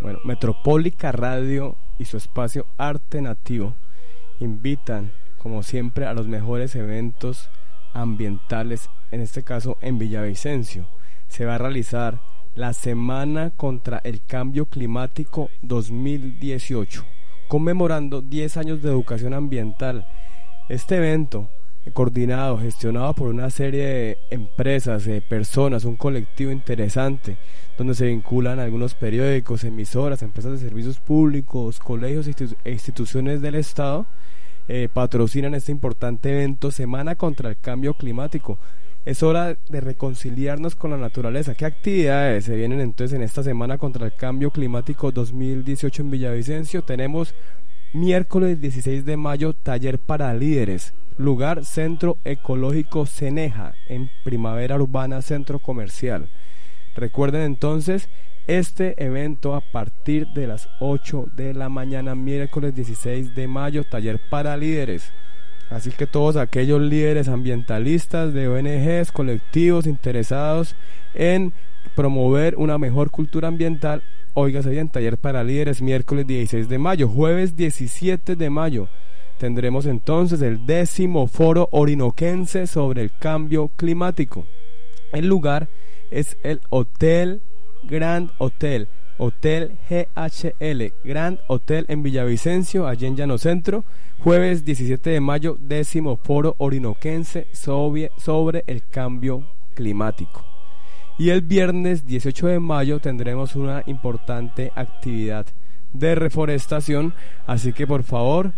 Bueno, Metropólica Radio y su espacio Arte Nativo invitan, como siempre, a los mejores eventos ambientales, en este caso en Villavicencio. Se va a realizar la Semana contra el Cambio Climático 2018, conmemorando 10 años de educación ambiental. Este evento coordinado, gestionado por una serie de empresas, de personas, un colectivo interesante, donde se vinculan algunos periódicos, emisoras, empresas de servicios públicos, colegios e instituciones del Estado, eh, patrocinan este importante evento, Semana contra el Cambio Climático. Es hora de reconciliarnos con la naturaleza. ¿Qué actividades se vienen entonces en esta Semana contra el Cambio Climático 2018 en Villavicencio? Tenemos miércoles 16 de mayo, taller para líderes lugar Centro Ecológico Ceneja, en Primavera Urbana Centro Comercial. Recuerden entonces este evento a partir de las 8 de la mañana, miércoles 16 de mayo, taller para líderes. Así que todos aquellos líderes ambientalistas de ONGs, colectivos interesados en promover una mejor cultura ambiental, oígase bien, taller para líderes miércoles 16 de mayo, jueves 17 de mayo tendremos entonces el décimo foro orinoquense sobre el cambio climático. El lugar es el Hotel Grand Hotel, Hotel GHL, Grand Hotel en Villavicencio, allí en Llano Centro, jueves 17 de mayo, décimo foro orinoquense sobre, sobre el cambio climático. Y el viernes 18 de mayo tendremos una importante actividad de reforestación, así que por favor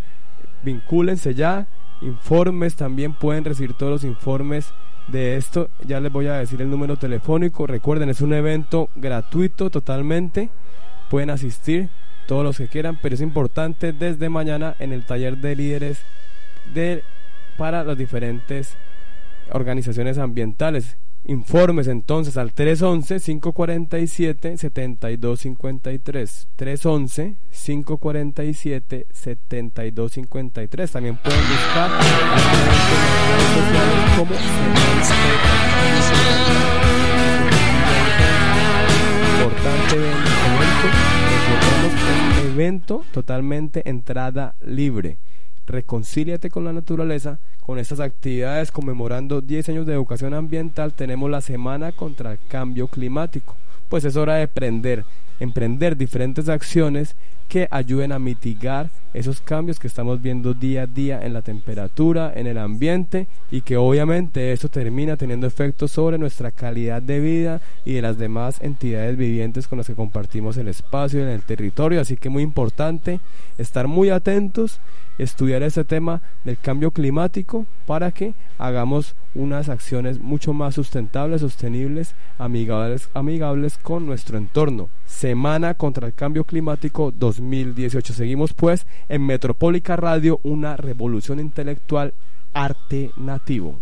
vincúlense ya, informes, también pueden recibir todos los informes de esto. Ya les voy a decir el número telefónico. Recuerden, es un evento gratuito totalmente. Pueden asistir todos los que quieran, pero es importante desde mañana en el taller de líderes de, para las diferentes organizaciones ambientales. Informes entonces al 311-547-7253. 311-547-7253. También pueden buscar como importante evento, evento totalmente entrada libre. Reconcíliate con la naturaleza. Con estas actividades conmemorando 10 años de educación ambiental tenemos la Semana contra el Cambio Climático. Pues es hora de emprender, emprender diferentes acciones que ayuden a mitigar esos cambios que estamos viendo día a día en la temperatura, en el ambiente y que obviamente eso termina teniendo efectos sobre nuestra calidad de vida y de las demás entidades vivientes con las que compartimos el espacio en el territorio. Así que muy importante estar muy atentos estudiar este tema del cambio climático para que hagamos unas acciones mucho más sustentables, sostenibles, amigables, amigables con nuestro entorno. Semana contra el Cambio Climático 2018. Seguimos pues en Metropólica Radio, una revolución intelectual arte nativo.